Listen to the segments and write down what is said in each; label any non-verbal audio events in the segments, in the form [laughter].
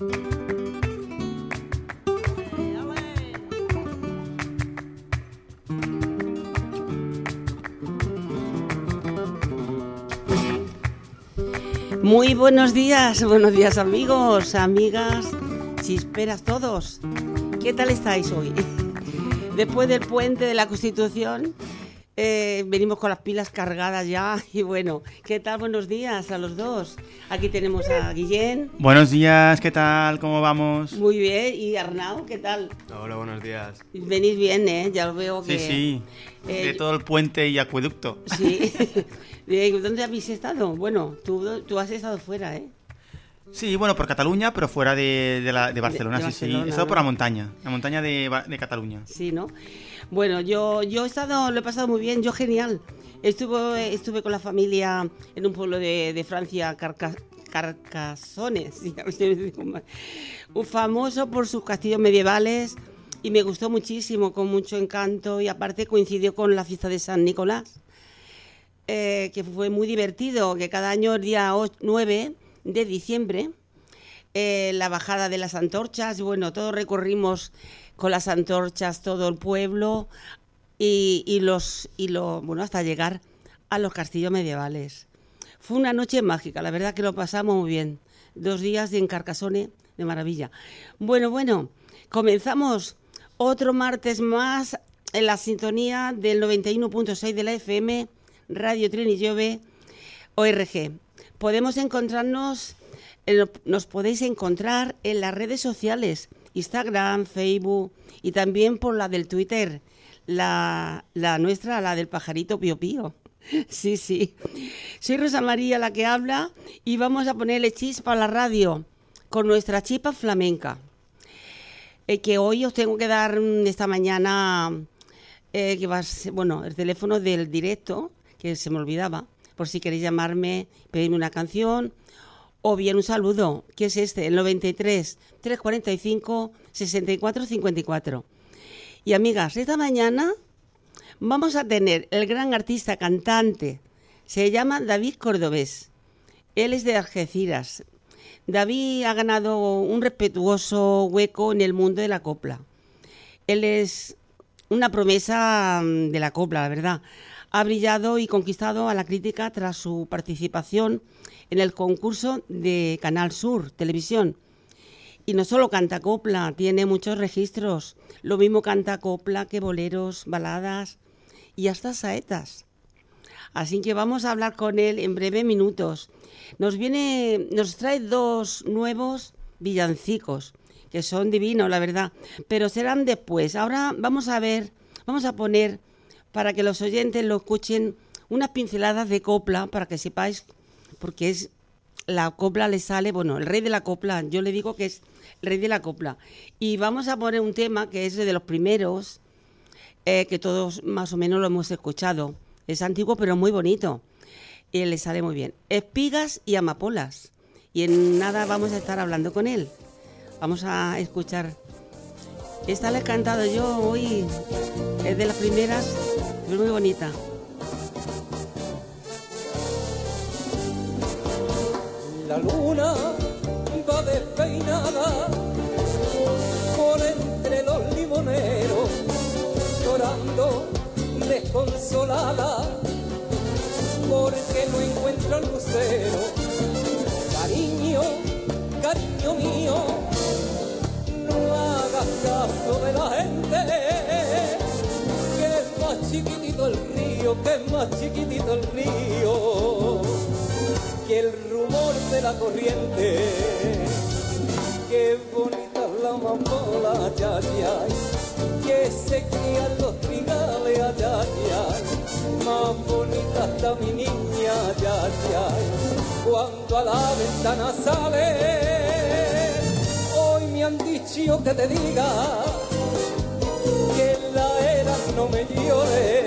Muy buenos días, buenos días amigos, amigas, chisperas todos. ¿Qué tal estáis hoy? [laughs] Después del puente de la Constitución, eh, venimos con las pilas cargadas ya [laughs] y bueno, ¿qué tal? Buenos días a los dos. Aquí tenemos a Guillén. Buenos días, ¿qué tal? ¿Cómo vamos? Muy bien. ¿Y Arnau, qué tal? Hola, buenos días. Venís bien, ¿eh? Ya lo veo que... Sí, sí. Eh, de todo el puente y acueducto. Sí. [laughs] [laughs] ¿Dónde habéis estado? Bueno, tú, tú has estado fuera, ¿eh? Sí, bueno, por Cataluña, pero fuera de, de, la, de Barcelona, De- de sí, sí. He estado por la montaña, la montaña de, de Cataluña. Sí, ¿no? Bueno, yo, yo he estado, lo he pasado muy bien, yo genial. Estuve, estuve con la familia en un pueblo de, Francia, Carca- Carcasones, [laughs] un famoso por sus castillos medievales y me gustó muchísimo, con mucho encanto y aparte coincidió con la fiesta de San Nicolás, eh, que fue muy divertido, que cada año el día o- 9 de diciembre eh, la bajada de las antorchas, y bueno, todos recorrimos con las antorchas todo el pueblo y, y los y lo bueno hasta llegar a los castillos medievales. Fue una noche mágica, la verdad que lo pasamos muy bien. Dos días en Carcasone de maravilla. Bueno, bueno, comenzamos otro martes más en la sintonía del 91.6 de la FM, Radio Trinillove, ORG. Podemos encontrarnos, en- nos podéis encontrar en las redes sociales, Instagram, Facebook y también por la del Twitter, la, nuestra, la del pajarito Pío Pío. [laughs] Sí, sí. Soy Rosa María la que habla y vamos a ponerle chispa a la radio con nuestra chipa flamenca. Eh, que hoy os tengo que dar mm, esta mañana, eh, que va a ser- bueno, el teléfono del directo, que se me olvidaba, por si queréis llamarme, pedirme una canción o bien un saludo, que es este, el 93 345 64 54. Y amigas, esta mañana vamos a tener el gran artista cantante, se llama David Cordobés. Él es de Algeciras. David ha ganado un respetuoso hueco en el mundo de la copla. Él es una promesa mm, de la copla, la verdad. Ha brillado y conquistado a la crítica tras su participación en el concurso de Canal Sur Televisión. Y no solo canta copla, tiene muchos registros. Lo mismo canta copla que boleros, baladas y hasta saetas. Así que vamos a hablar con él en breves minutos. Nos viene, nos trae dos nuevos villancicos que son divinos, la verdad, pero serán después. Ahora vamos a ver, vamos a poner para que los oyentes lo escuchen unas pinceladas de copla para que sepáis porque es la copla le sale, bueno, el rey de la copla, yo le digo que es el rey de la copla. Y vamos a poner un tema que es de los primeros eh, que todos más o menos lo hemos escuchado. Es antiguo pero muy bonito. Y le sale muy bien. Espigas y amapolas. Y en nada vamos a estar hablando con él. Vamos a escuchar. Esta la he cantado yo hoy. Es de las primeras. Es muy bonita. La luna va despeinada por entre los limoneros, llorando desconsolada porque no encuentra el lucero. Cariño, cariño mío, no hagas caso de la gente, que es más chiquitito el río, que es más chiquitito el río que el rumor de la corriente. Qué bonita es la amapola, ya, ya, que se crían los trigales, ya, ya, más bonita está mi niña, ya, ya, cuando a la ventana sale. Hoy me han dicho que te diga que la era no me llore,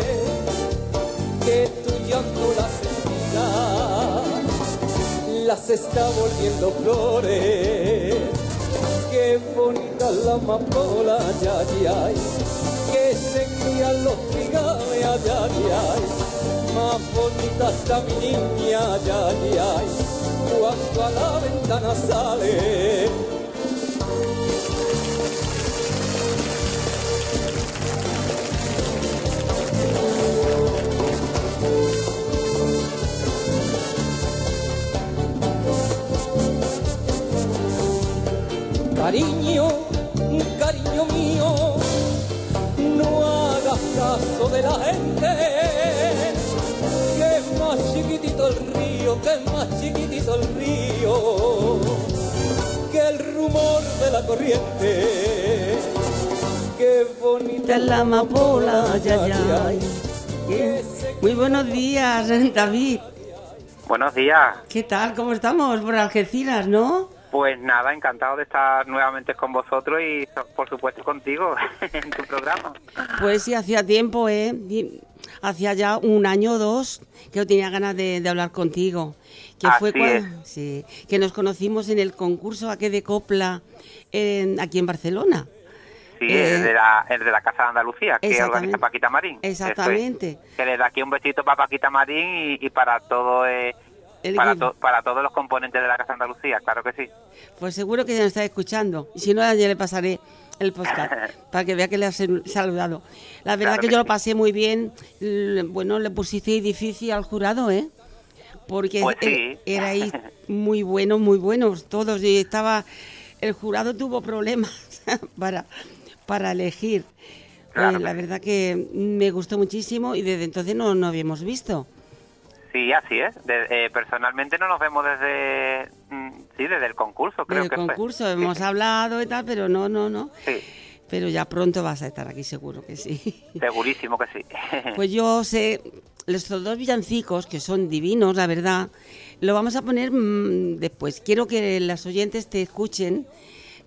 que tu llanto las está volviendo flores. Qué bonita la amapola, ya, ya, que se crían los trigales, ya, ya, más bonita está mi niña, ya, ya, cuando a la ventana sale. cariño mío, no hagas caso de la gente, que es más chiquitito el río, que es más chiquitito el río, que el rumor de la corriente. Qué bonita es la amapola, ya, ya. Muy buenos días, [laughs] David. Buenos días. ¿Qué tal? ¿Cómo estamos? Por Algeciras, ¿no? Pues nada, encantado de estar nuevamente con vosotros y por supuesto contigo [laughs] en tu programa. Pues sí, hacía tiempo, ¿eh? Hacía ya un año o dos que yo tenía ganas de, hablar contigo. Que fue cuando, sí, que nos conocimos en el concurso aquí de Copla en, aquí en Barcelona. Sí, el, de la, el de la Casa de Andalucía, que organiza Paquita Marín. Exactamente. Que le da aquí un besito para Paquita Marín y, para todo... Eh, para, para, todos los componentes de la Casa Andalucía, claro que sí. Pues seguro que ya nos está escuchando. Y si no, ya le pasaré el podcast [laughs] para que vea que le has saludado. La verdad que, yo lo pasé muy bien. Bueno, le pusiste difícil al jurado, ¿eh? Porque pues [laughs] erais muy buenos, muy buenos todos. Y estaba. El jurado tuvo problemas [laughs] para, para elegir. Eh, la verdad que me gustó muchísimo y desde entonces no nos habíamos visto. Sí, así es. Eh, personalmente no nos vemos desde mm, sí, desde el concurso, creo desde el concurso hemos hablado y tal, pero no, no, no. Sí. Pero ya pronto vas a estar aquí, seguro que sí. Segurísimo que sí. [laughs] pues yo sé, estos dos villancicos, que son divinos, la verdad, lo vamos a poner mm, después. Quiero que las oyentes te escuchen,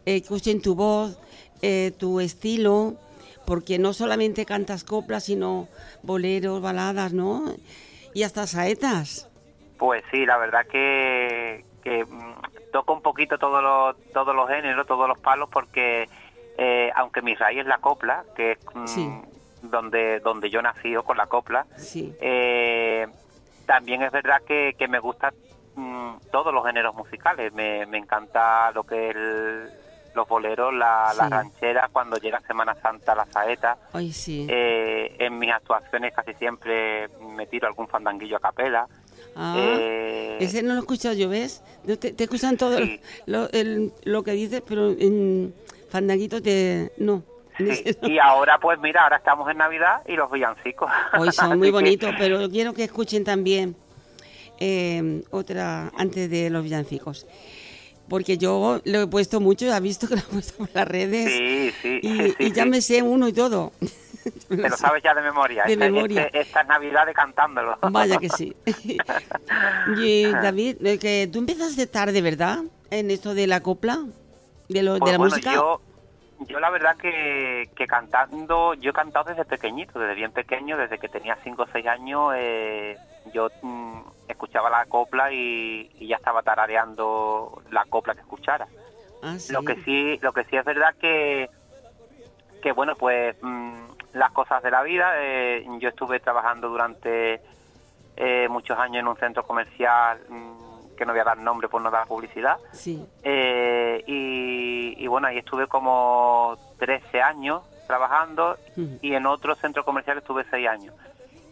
eh, escuchen tu voz, eh, tu estilo, porque no solamente cantas coplas, sino boleros, baladas, ¿no? Y hasta saetas. Pues sí, la verdad que, que mm, toco un poquito todos los, todos los géneros, todos los palos, porque eh, aunque mi raíz es la copla, que es mm, donde, donde yo nací con la copla, eh, también es verdad que, que me gustan mm, todos los géneros musicales. Me, me encanta lo que es el, los boleros, la, ranchera, cuando llega Semana Santa, la saeta. sí. Eh, en mis actuaciones casi siempre me tiro algún fandanguillo a capela. Ah, eh, ese no lo he escuchado yo, ¿ves? Te, escuchan todo [laughs] lo, lo, que dices, pero en fandanguito te... [laughs] no. Y ahora, pues mira, ahora estamos en Navidad y los villancicos. Hoy son [laughs] muy bonitos, pero quiero que escuchen también eh, otra antes de los villancicos porque yo lo he puesto mucho, ha visto que lo he puesto por las redes. Sí, sí. Y, ya me sé uno y todo. Te lo sabes ya de memoria. De esta, memoria. Este, esta Navidad cantándolo. Vaya que sí. [laughs] y David, que tú empezaste tarde, ¿verdad? En esto de la copla, de, lo, de pues la música. Yo, yo la verdad que, que cantando, yo he cantado desde pequeñito, desde bien pequeño, desde que tenía 5 o 6 años, eh, yo mm, escuchaba la copla y, ya estaba tarareando la copla que escuchara. Ah, lo que sí, lo que sí es verdad que, que bueno, pues mm, las cosas de la vida. Eh, yo estuve trabajando durante eh, muchos años en un centro comercial mm, que no voy a dar nombre por no dar publicidad. Sí. Eh, y, bueno, ahí estuve como 13 años trabajando y en otro centro comercial estuve 6 años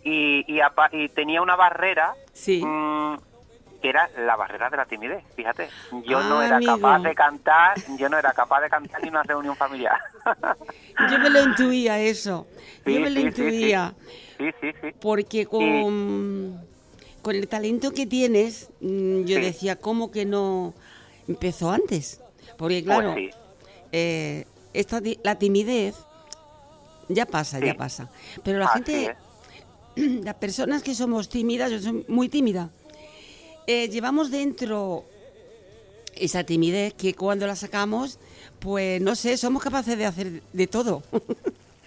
y, y, tenía una barrera mm, que era la barrera de la timidez, fíjate. Yo no ah, era capaz de cantar, yo no era capaz de cantar ni una reunión familiar. [laughs] yo me lo intuía eso, yo me lo intuía. Sí, sí, sí. Porque con, con el talento que tienes, mm, yo decía, ¿cómo que no empezó antes? Porque pues claro, eh, esta, la timidez ya pasa, ya pasa. Pero la gente [clears throat] las personas que somos tímidas, yo soy muy tímida, eh, llevamos dentro esa timidez que cuando la sacamos, pues no sé, somos capaces de hacer de todo. [laughs]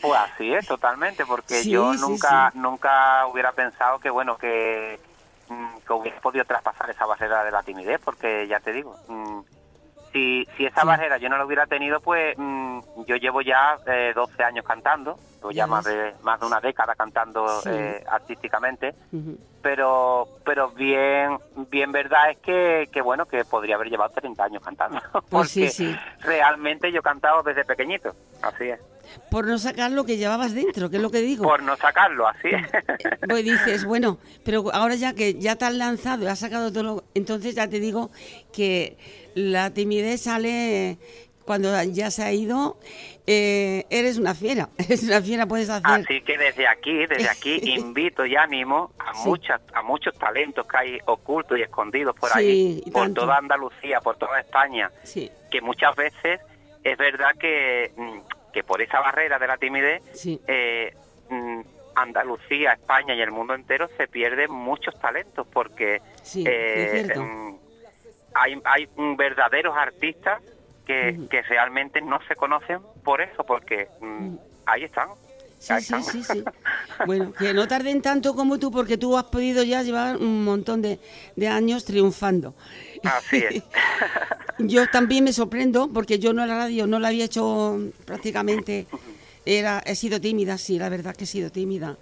Pues así es, totalmente, porque yo nunca nunca hubiera pensado que, bueno, que, mm, que hubiera podido traspasar esa barrera de la timidez, porque ya te digo, mm, si, si esa barrera yo no la hubiera tenido, pues mm, yo llevo ya eh, 12 años cantando, ya más de más de una década cantando eh, artísticamente, pero pero bien bien verdad es que, que, bueno que podría haber llevado 30 años cantando, [laughs] pues porque realmente yo he cantado desde pequeñito, así es. Por no sacar lo que llevabas dentro, que es lo que digo. Por no sacarlo, así es. Pues dices, bueno, pero ahora ya que ya te has lanzado y has sacado todo, lo, entonces ya te digo que la timidez sale cuando ya se ha ido, eh, eres una fiera, [laughs] eres una fiera, puedes hacer... Así que desde aquí, desde aquí [laughs] invito y animo a, muchas, a muchos talentos que hay ocultos y escondidos por ahí, por toda Andalucía, por toda España, que muchas veces es verdad que, mm, que por esa barrera de la timidez, eh, mm, Andalucía, España y el mundo entero se pierden muchos talentos porque eh, mm, hay, hay verdaderos artistas que, que realmente no se conocen por eso, porque mm, ahí están. Sí, sí, sí, sí. [laughs] Bueno, que no tarden tanto como tú, porque tú has podido ya llevar un montón de, de años triunfando. Así es. [laughs] yo también me sorprendo, porque yo no la radio no la había hecho prácticamente, era he sido tímida, sí, la verdad que he sido tímida.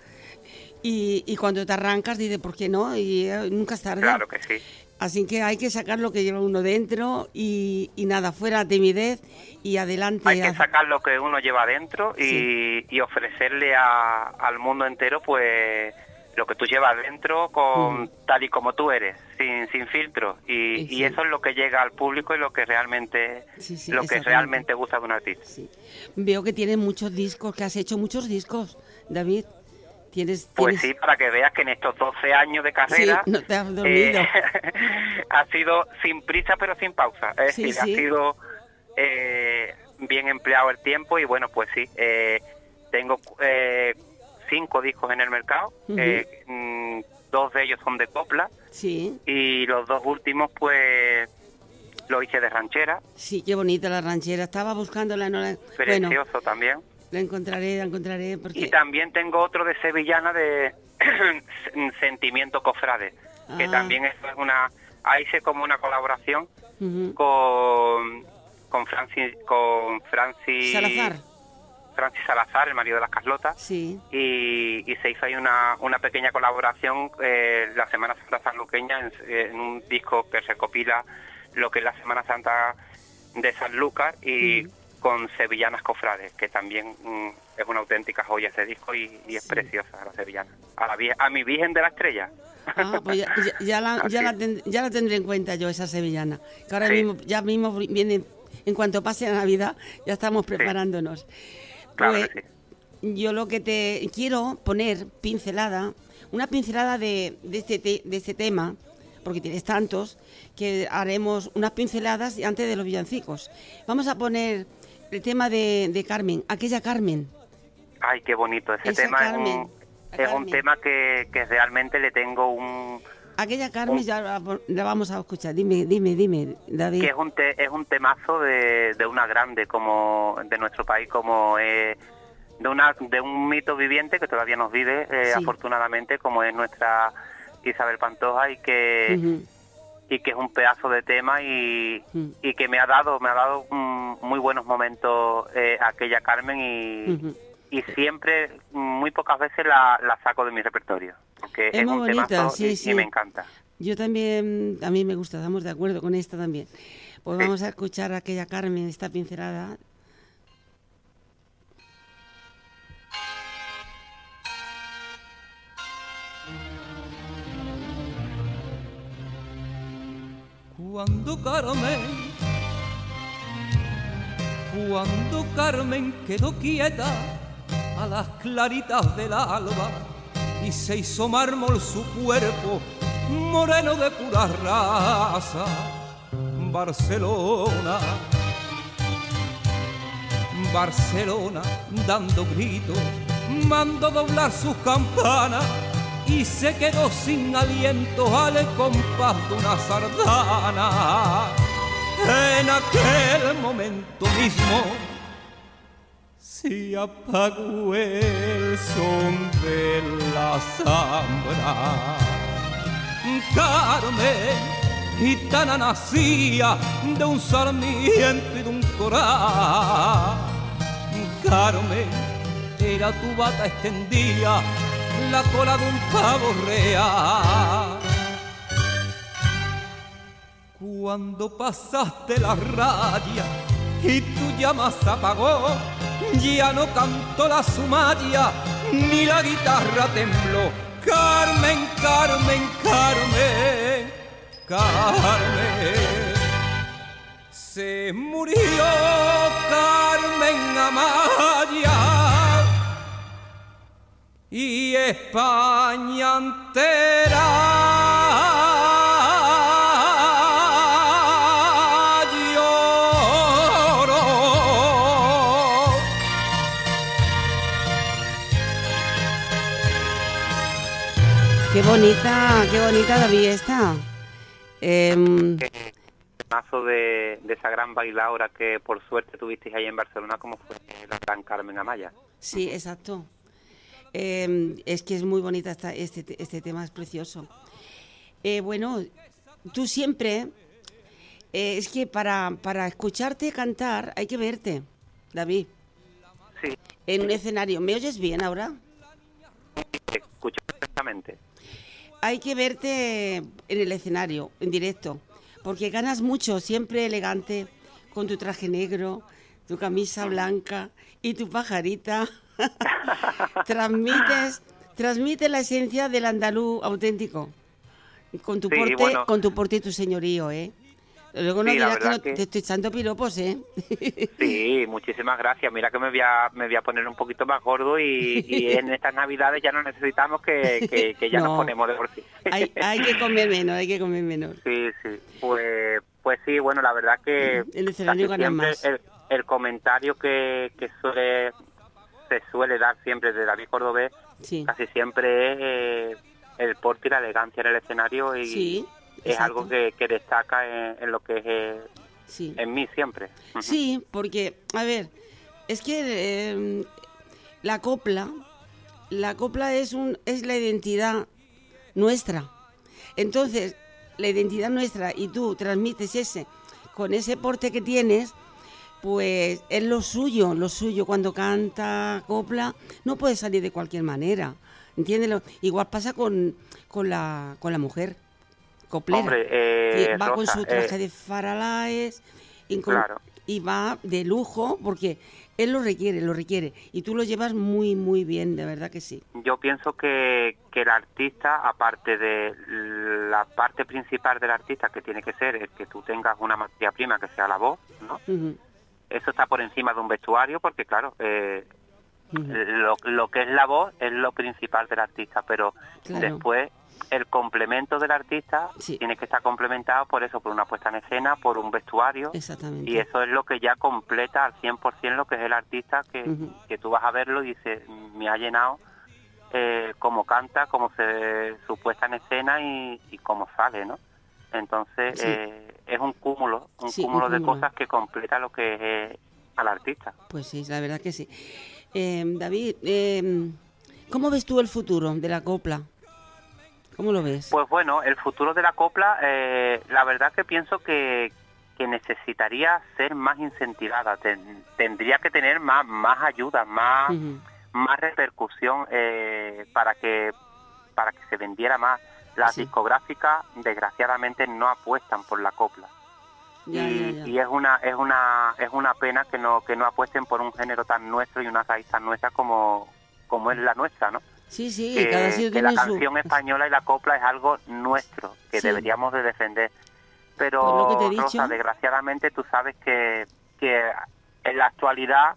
Y, y cuando te arrancas, dices, ¿por qué no? Y eh, nunca es tarde. Claro que sí. Así que hay que sacar lo que lleva uno dentro y, nada, fuera timidez y adelante. Hay que sacar lo que uno lleva dentro y, ofrecerle al mundo entero pues lo que tú llevas dentro con tal y como tú eres, sin, sin filtro. Y, eso es lo que llega al público y lo que realmente lo que realmente gusta de un artista. Veo que tienes muchos discos, que has hecho muchos discos, David. Pues sí, para que veas que en estos 12 años de carrera no te has eh, [laughs] ha sido sin prisa pero sin pausa. Es decir, ha sido eh, bien empleado el tiempo y bueno, pues sí, eh, tengo cinco discos en el mercado, mm, dos de ellos son de copla sí. y los dos últimos pues lo hice de ranchera. Sí, qué bonita la ranchera, estaba buscando la... Precioso también. La encontraré, la encontraré. Porque... Y también tengo otro de Sevillana de [clears throat] Sentimiento Cofrade, que ah. también es una... Ahí hice como una colaboración con, con Francis... Con Francis Salazar. Francis Salazar, el marido de las Carlotas. Sí. Y, y se hizo ahí una, una pequeña colaboración eh, la Semana Santa Sanluqueña en, en, un disco que recopila lo que es la Semana Santa de San Lucas y con Sevillanas Cofrades, que también mm, es una auténtica joya ese disco y, es preciosa la Sevillana. A, la, a mi Virgen de la Estrella. Ah, pues ya, la, [laughs] ya, la tendré en cuenta yo, esa Sevillana. Que ahora mismo, ya mismo viene, en cuanto pase la Navidad, ya estamos preparándonos. Claro pues, yo lo que te quiero poner pincelada, una pincelada de, de, este, de este tema, porque tienes tantos, que haremos unas pinceladas antes de los villancicos. Vamos a poner el tema de, Carmen, aquella Carmen. Ay, qué bonito, ese tema es un, tema que, realmente le tengo un... Aquella Carmen ya la, vamos a escuchar, dime, dime, dime, David. Que es un, es un temazo de, una grande como de nuestro país, como es de, una, de un mito viviente que todavía nos vive, eh, afortunadamente, como es nuestra Isabel Pantoja y que y que es un pedazo de tema y, mm. y que me ha dado me ha dado muy buenos momentos eh, aquella Carmen y, y siempre muy pocas veces la, la, saco de mi repertorio porque es, un bonita, sí, y, me encanta. Yo también a mí me gusta estamos de acuerdo con esta también. Pues vamos a escuchar aquella Carmen esta pincelada. Cuando Carmen, cuando Carmen quedó quieta a las claritas del alba y se hizo mármol su cuerpo moreno de pura raza, Barcelona, Barcelona dando gritos, mandó doblar sus campanas y se quedó sin aliento al compás de una sardana. En aquel momento mismo se apagó el son de la zambra. Carmen, gitana nacía de un sarmiento y de un coral. Carmen, era tu bata extendida la cola de un pavo real. Cuando pasaste la raya y tu llama se apagó. Ya no cantó la sumaria, ni la guitarra tembló. Carmen, Carmen, Carmen, Carmen. Se murió Carmen Amaya y España entera. Bonita, qué bonita David está. Em, Mazo de, de esa gran bailadora que por suerte tuvisteis ahí en Barcelona, como fue la gran Carmen Amaya. sí, exacto. Em, es que es muy bonita esta, este, este tema, es precioso. Eh, bueno, tú siempre, eh, es que para, para escucharte cantar hay que verte, David, Sí, en un escenario. ¿Me oyes bien ahora? escucho perfectamente. Hay que verte en el escenario, en directo, porque ganas mucho, siempre elegante, con tu traje negro, tu camisa blanca y tu pajarita. [laughs] transmites, transmites la esencia del andaluz auténtico, con tu Sí, porte, bueno. con tu porte y tu señorío, ¿eh? Luego no Sí, dirás que, no que- te estoy echando piropos, ¿eh? [laughs] Sí, muchísimas gracias. Mira que me voy a, me voy a poner un poquito más gordo y, y en [laughs] estas navidades ya no necesitamos que, que, que ya No. nos ponemos de por sí. hay, hay que comer menos, hay que comer menos. Sí, sí. Pues, pues sí, bueno, la verdad que [laughs] El escenario gana más. El, el comentario que, que suele se suele dar siempre de David Cordobés Sí, casi siempre es eh, el porte y la elegancia en el escenario y sí. Es exacto, algo que, que destaca en, en lo que es eh, sí. en mí siempre. Sí, porque, a ver, es que eh, la copla, la copla es, un, es la identidad nuestra. Entonces, la identidad nuestra y tú transmites ese, con ese porte que tienes, pues es lo suyo, lo suyo. Cuando canta copla, no puede salir de cualquier manera. ¿Entiendes? Igual pasa con, con, la, con la mujer coplera. Hombre, eh, va con su traje eh, de faralaes y, con- Claro. y va de lujo porque él lo requiere, lo requiere. Y tú lo llevas muy, muy bien, de verdad que sí. Yo pienso que, que el artista, aparte de la parte principal del artista, que tiene que ser el que tú tengas una materia prima que sea la voz, ¿no? Eso está por encima de un vestuario, porque claro, eh, lo, lo que es la voz es lo principal del artista, pero Claro. después el complemento del artista Sí. tiene que estar complementado por eso, por una puesta en escena, por un vestuario, Exactamente. y eso es lo que ya completa al 100% lo que es el artista, que, que tú vas a verlo y dices, me ha llenado eh, cómo canta, cómo se su puesta en escena y, y cómo sale, ¿no? Entonces Sí. eh, es un cúmulo, un Sí, un cúmulo de cúmulo. cosas que completa lo que es eh, al artista. Pues sí, la verdad que sí. Eh, David, eh, ¿cómo ves tú el futuro de la copla? ¿Cómo lo ves? Pues bueno, el futuro de la copla, eh, la verdad que pienso que, que necesitaría ser más incentivada, ten- tendría que tener más, más ayuda, más, más repercusión eh, para que para que se vendiera más. Las Sí. discográficas, desgraciadamente, no apuestan por la copla. Ya, y, ya, ya. y es una es una es una pena que no que no apuesten por un género tan nuestro y una raíz tan nuestra como como es la nuestra, ¿no? Sí, sí, que, cada sitio que la su... canción española y la copla es algo nuestro que Sí. deberíamos de defender. Pero lo que te he dicho. Rosa, desgraciadamente tú sabes que, que en la actualidad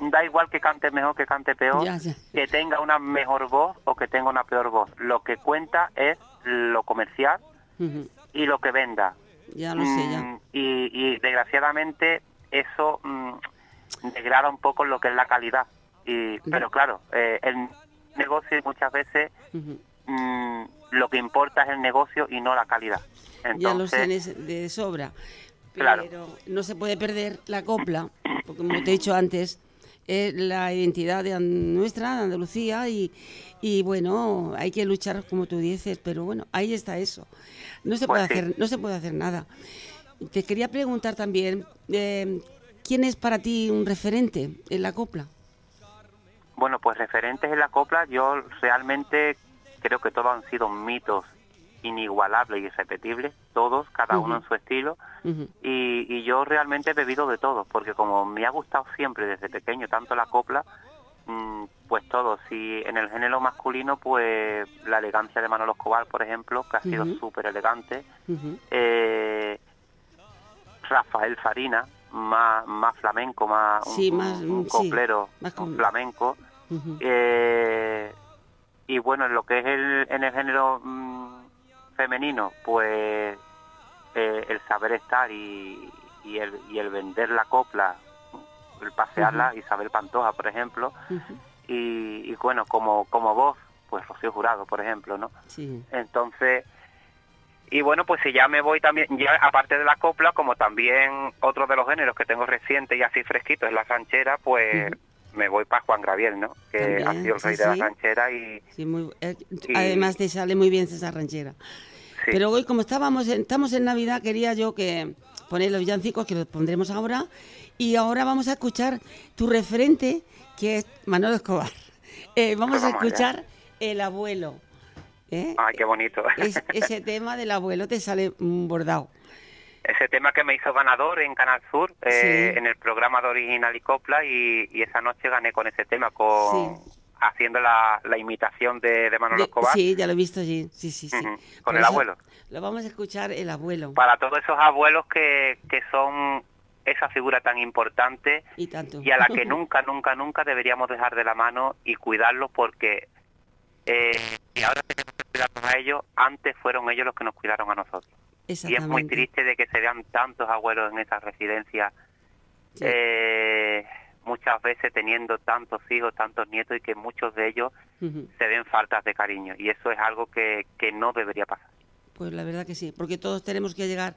da igual que cante mejor que cante peor, Ya, ya. que tenga una mejor voz o que tenga una peor voz. Lo que cuenta es lo comercial y lo que venda. Ya lo sé, ya. Mm, Y, y desgraciadamente eso mm, degrada un poco lo que es la calidad. Y, pero claro, eh, el negocio muchas veces mm, lo que importa es el negocio y no la calidad. ya lo sé de- sobra. Pero Claro. no se puede perder la copla, porque como te he dicho antes, es la identidad de nuestra, de Andalucía, y, y bueno, hay que luchar como tú dices, pero bueno, ahí está eso. No se puede Pues sí. hacer, no se puede hacer nada. Te quería preguntar también, eh, ¿quién es para ti un referente en la copla? Bueno, pues referentes en la copla, yo realmente creo que todos han sido mitos inigualables y irrepetibles, todos, cada uno en su estilo, y, y yo realmente he bebido de todo, porque como me ha gustado siempre desde pequeño tanto la copla, mm, pues todo. Si en el género masculino, pues la elegancia de Manolo Escobar, por ejemplo, que ha sido Ujú. súper elegante. Eh, Rafael Farina, más, más flamenco, más un, Sí, un- más, un sí, coplero más un con- Eh, y bueno, en lo que es el, en el género mm, femenino, pues eh, el saber estar y, y, el, y el vender la copla, el pasearla, Isabel Pantoja, por ejemplo, y, y, bueno, como, como voz, pues Rocío Jurado, por ejemplo, ¿no? Sí. Entonces, y bueno, pues si ya me voy también, ya aparte de la copla, como también otro de los géneros que tengo reciente y así fresquito es la ranchera, pues me voy para Juan Graviel, ¿no? Que ha sido el rey de la ranchera y, eh, Además te sale muy bien esa ranchera. Pero hoy, como estábamos estamos en Navidad, quería yo que poner los villancicos, que los pondremos ahora, y ahora vamos a escuchar tu referente, que es Manolo Escobar. Eh, vamos, a escuchar El Abuelo. ¿eh? Ay, qué bonito. ese [laughs] tema del abuelo te sale bordado. Ese tema que me hizo ganador en Canal Sur, eh, en el programa de Original y Copla, y, esa noche gané con ese tema, con haciendo la, imitación de, de Manolo Escobar. Sí, ya lo he visto allí, sí, sí, sí. Con el abuelo. Lo vamos a escuchar el abuelo. Para todos esos abuelos que, que son esa figura tan importante y, tanto. y a la que [laughs] nunca, nunca, nunca deberíamos dejar de la mano y cuidarlos porque eh, y ahora tenemos que cuidarnos a ellos, antes fueron ellos los que nos cuidaron a nosotros. Y es muy triste de que se vean tantos abuelos en esas residencias, eh, muchas veces teniendo tantos hijos, tantos nietos y que muchos de ellos se ven faltas de cariño. Y eso es algo que, que no debería pasar. Pues la verdad que sí, porque todos tenemos que llegar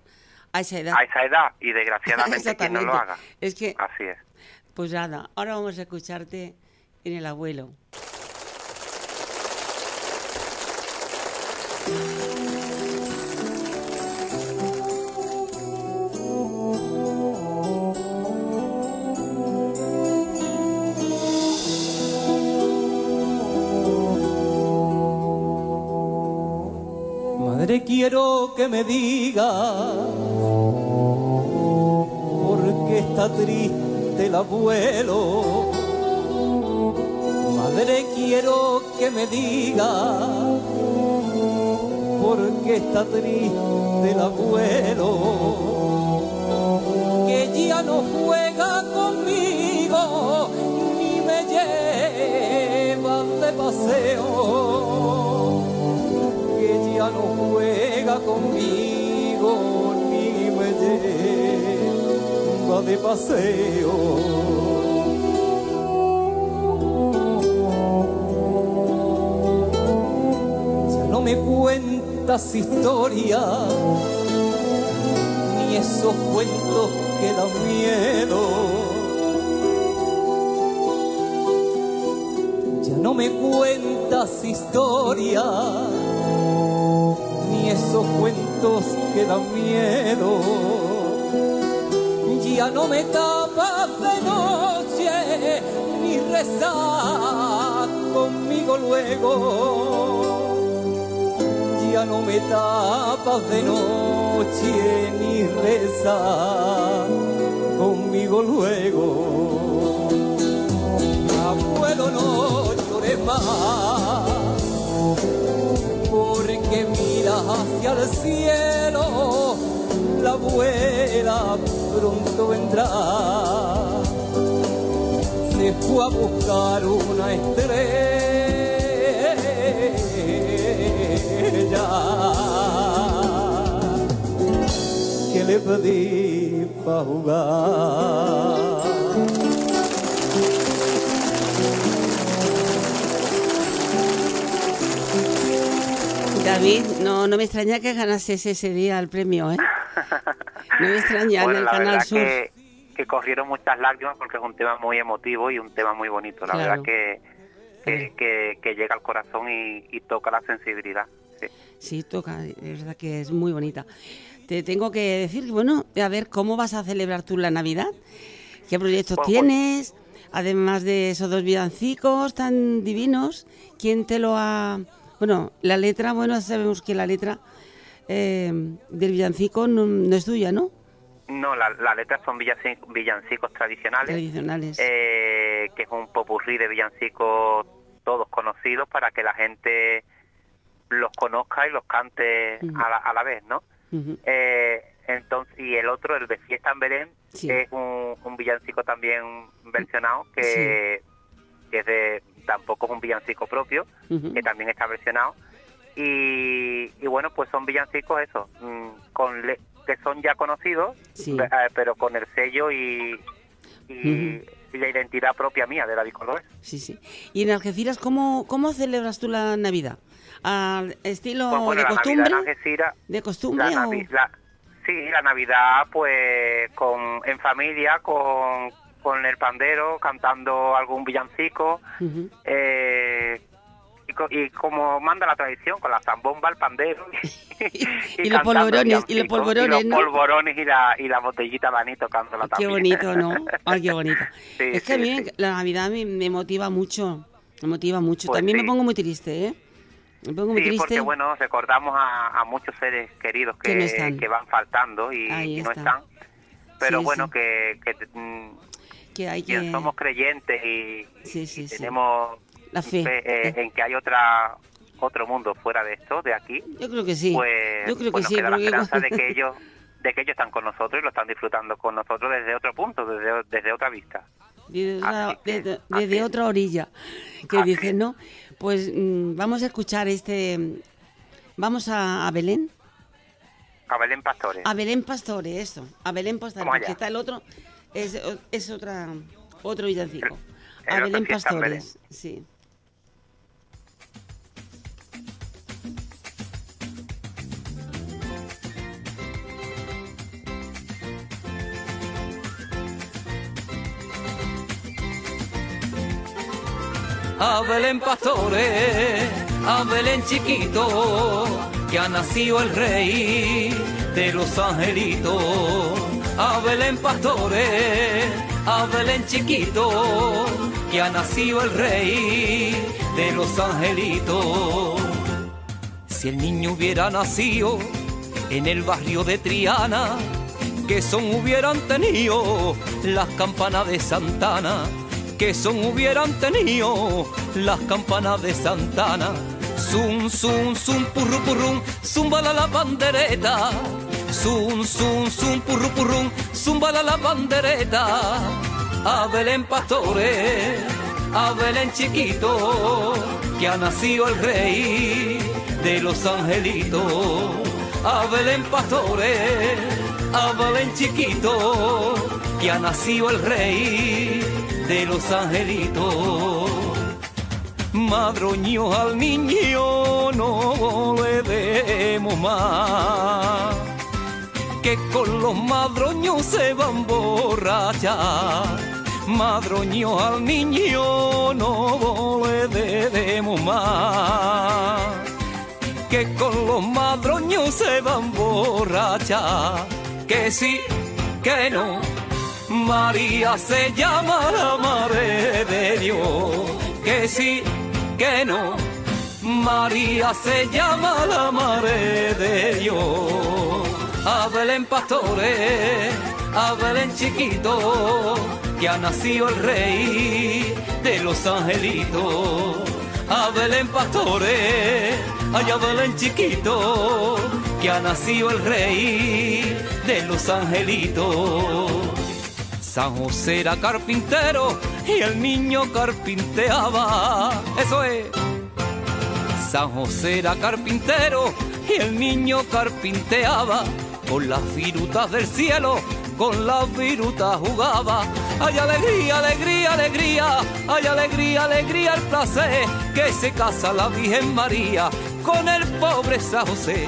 a esa edad. A esa edad y desgraciadamente quien no lo haga. Es que, Así es. Pues nada, ahora vamos a escucharte en el abuelo. Que me diga. Por qué está triste el abuelo. Madre, quiero que me diga. Porque está triste el abuelo, que ya no juega conmigo ni me lleva de paseo, ya no juega conmigo ni me lleva de paseo. no me cuenta historias, ni esos cuentos que dan miedo. Ya no me cuentas historias, esos cuentos que dan miedo. Ya no me tapas de noche, ni rezas conmigo luego ya no me tapas de noche ni reza conmigo luego. Abuelo, no llores más, hacia el cielo, la abuela pronto vendrá. Se fue a buscar una estrella que le pedí para jugar. David, no, no me extraña que ganases ese día el premio, ¿eh? No me extraña en el Canal Sur. Que, que, corrieron muchas lágrimas porque es un tema muy emotivo y un tema muy bonito. La verdad que que, que, llega al corazón y, toca la sensibilidad. Sí. toca, es verdad que es muy bonita. Te tengo que decir, bueno, a ver, ¿cómo vas a celebrar tú la Navidad? ¿Qué proyectos pues, pues tienes? Además de esos dos villancicos tan divinos, ¿quién te lo ha...? Bueno, la letra, bueno, sabemos que la letra eh, del villancico no, es tuya, ¿no? No, las la letras son villancicos, tradicionales. Tradicionales. Eh, que es un popurrí de villancicos todos conocidos para que la gente los conozca y los cante a, la, vez, ¿no? eh, entonces Y el otro, el de Fiesta en Belén, es un, villancico también versionado que, es de, tampoco es un villancico propio, que también está versionado. Y, bueno, pues son villancicos eso, mm, con que son ya conocidos, eh, pero con el sello y, y, la identidad propia mía de la Cordobés. Sí, sí. ¿Y en Algeciras cómo, cómo celebras tú la Navidad? ¿Al estilo pues de, costumbre? ¿De costumbre? sí, la Navidad pues con en familia, con, con el pandero, cantando algún villancico, eh, y, como manda la tradición, con la zambomba, el pandero. y, [laughs] los polvorones, y los polvorones, y los polvorones y la, y la botellita la Qué bonito, ¿no? [laughs] Ay, qué bonito. es que a mí la Navidad me, motiva mucho, me motiva mucho. Pues También me pongo muy triste, ¿eh? Me pongo muy sí, triste. porque bueno, recordamos a, muchos seres queridos que, que, van faltando y, no están. Pero bueno, que, que, mm, que, hay que... somos creyentes y, tenemos la fe, eh, en que hay otra otro mundo fuera de esto, de aquí. Yo creo que sí. Pues, Yo creo que sí. Queda la esperanza de que [laughs] ellos de que ellos están con nosotros y lo están disfrutando con nosotros desde otro punto, desde, desde otra vista. Desde, otra, orilla, que dicen, ¿no? Pues mm, vamos a escuchar este... Vamos a, Belén. A Belén Pastores. A Belén Pastores, eso. A Belén Pastores. Está el otro, es, es otra, otro villancico. a Belén Pastores, sí. a Belén pastores, a Belén chiquito, que ha nacido el rey de los angelitos, a Belén pastores, a Belén chiquito, que ha nacido el rey de los angelitos. Si el niño hubiera nacido en el barrio de Triana, que son hubieran tenido las campanas de Santana que son hubieran tenido las campanas de Santana. Zum, zum, zum, purru, purrum, zumbala la bandereta. Zum, zum, zum, purru, purrum, zumbala la bandereta. A Belén Pastores, Chiquito, que ha nacido el rey de los angelitos. A Belén Pastores, a Chiquito, que ha nacido el rey de los angelitos. Madroño al niño no le más, que con los madroños se van borrachar. Madroño al niño no le demos más, que con los madroños se van borrachar. Que sí, que no María se llama la madre de Dios, que sí, que no. María se llama la madre de Dios. A Belén pastores, chiquito, que ha nacido el rey de los angelitos. A Belén pastores, allá chiquito, que ha nacido el rey de los angelitos. San José era carpintero y el niño carpinteaba. Eso es. San José era carpintero y el niño carpinteaba. Con las virutas del cielo, con las virutas jugaba. Hay alegría, alegría, alegría, hay alegría, alegría, el placer que se casa la Virgen María con el pobre San José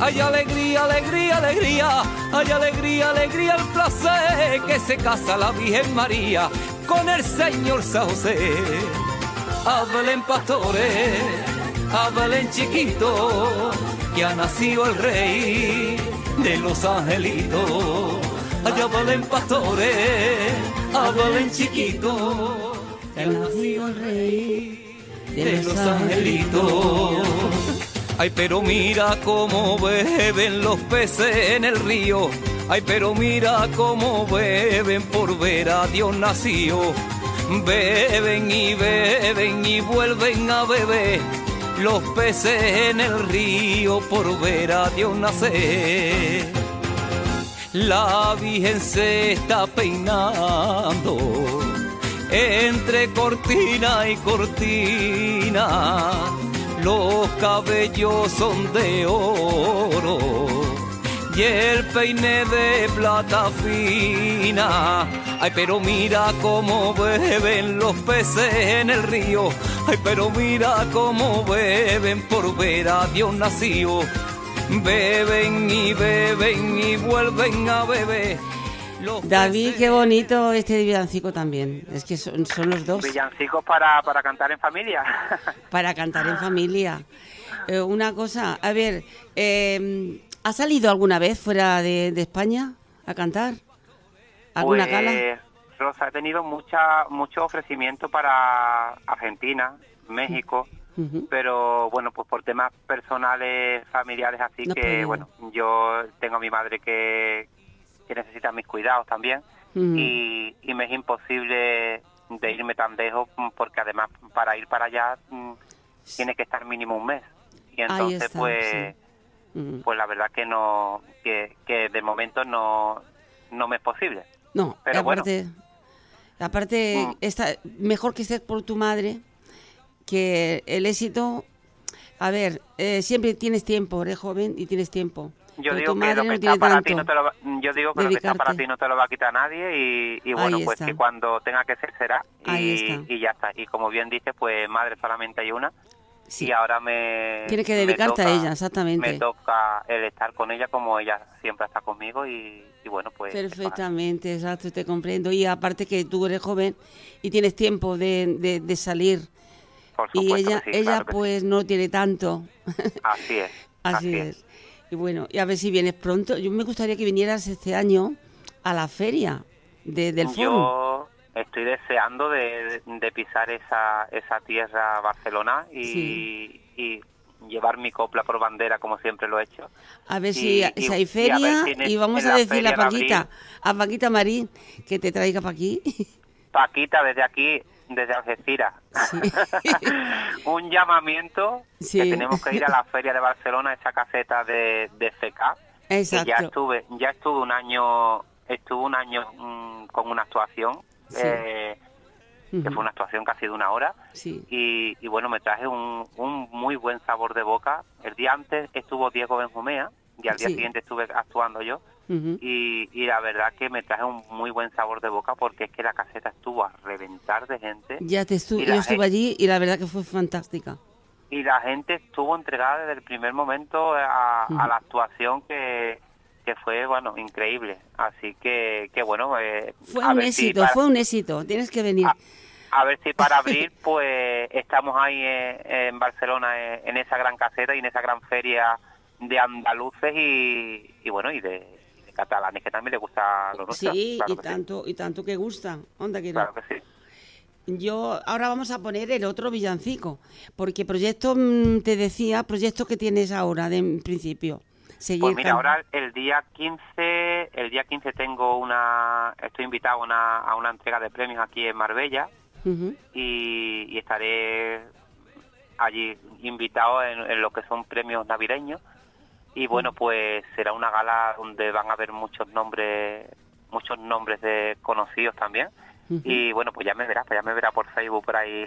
hay alegría, alegría, alegría, hay alegría, alegría, el placer que se casa la Virgen María con el Señor San José. Hablen pastores, hablen chiquito, que ha nacido el rey de los angelitos. Allá valen pastores, hablen chiquito, que ha nacido el rey de los angelitos. Ay, pero mira cómo beben los peces en el río. Ay, pero mira cómo beben por ver a Dios nacido. Beben y beben y vuelven a beber los peces en el río por ver a Dios nacer. La Virgen se está peinando entre cortina y cortina, los cabellos son de oro y el peine de plata fina. Ay, pero mira cómo beben los peces en el río. Ay, pero mira cómo beben por ver a Dios nacido. Beben y beben y vuelven a beber. David, qué bonito este villancico también. Es que son, los dos. Villancicos para, para cantar en familia. [laughs] para cantar en familia. Eh, una cosa, a ver, eh, ¿Ha salido alguna vez fuera de, España a cantar? ¿Alguna pues, gala? Rosa, he tenido mucha, mucho ofrecimiento para Argentina, México, pero bueno, pues por temas personales, familiares, así que bueno, yo tengo a mi madre que, que necesita mis cuidados también y, me es imposible de irme tan lejos porque además para ir para allá mm, tiene que estar mínimo un mes. Y entonces pues pues la verdad que no, que, que de momento no, no me es posible. No, pero aparte, aparte mm. está, mejor que estés por tu madre, que el éxito, a ver, eh, siempre tienes tiempo, eres joven y tienes tiempo. Yo digo, que lo que está para ti no te lo va, yo digo que lo que está para ti no te lo va a quitar nadie y, y bueno, pues que cuando tenga que ser será y, y, ya está. Y como bien dices, pues madre solamente hay una y ahora me... Tiene que dedicarte a ella, exactamente. Me toca el estar con ella como ella siempre está conmigo y, bueno, pues... Perfectamente, exacto, te comprendo. Y aparte que tú eres joven y tienes tiempo de, de, salir. y ella, ella pues no tiene tanto. [laughs] Así es. así, es. Y bueno, y a ver si vienes pronto. Yo me gustaría que vinieras este año a la feria de, del foro estoy deseando de, pisar esa, esa tierra Barcelona y, llevar mi copla por bandera como siempre lo he hecho. A ver si, hay feria y, vamos a decirle a Paquita, a Paquita Marín que te traiga para aquí. [laughs] Paquita, desde aquí, desde Algeciras. [laughs] Un llamamiento que tenemos que ir a la feria de Barcelona, esa caseta de, de FK. Exacto. ya estuve, ya estuve un año, estuve un año mm, con una actuación eh, que fue una actuación casi de una hora. Y, bueno, me traje un, un, muy buen sabor de boca. El día antes estuvo Diego Benjumea y al día siguiente estuve actuando yo. y, y, la verdad que me traje un muy buen sabor de boca porque es que la caseta estuvo a reventar de gente. Ya te estuve, yo estuve allí y la verdad que fue fantástica. Y la gente estuvo entregada desde el primer momento a la actuación que, que fue, bueno, increíble. Así que, que bueno. Eh, fue un éxito, fue un éxito, tienes que venir. A, ver si para [laughs] abril, pues estamos ahí eh, en, Barcelona, eh, en esa gran caseta y en esa gran feria de andaluces y, y bueno, y de, catalanes que también le gusta lo Sí, y, tanto, y tanto que gusta. Onda que Claro que sí. Yo ahora vamos a poner el otro villancico, porque proyecto, mm, te decía, proyecto que tienes ahora de en principio. Pues mira, ahora el día 15, el día 15 tengo una, estoy invitado a una, a una entrega de premios aquí en Marbella y, estaré allí invitado en, lo que son premios navideños y bueno, pues será una gala donde van a haber muchos nombres, muchos nombres de conocidos también. Y bueno, pues ya me verá, pues ya me verá por Facebook por ahí.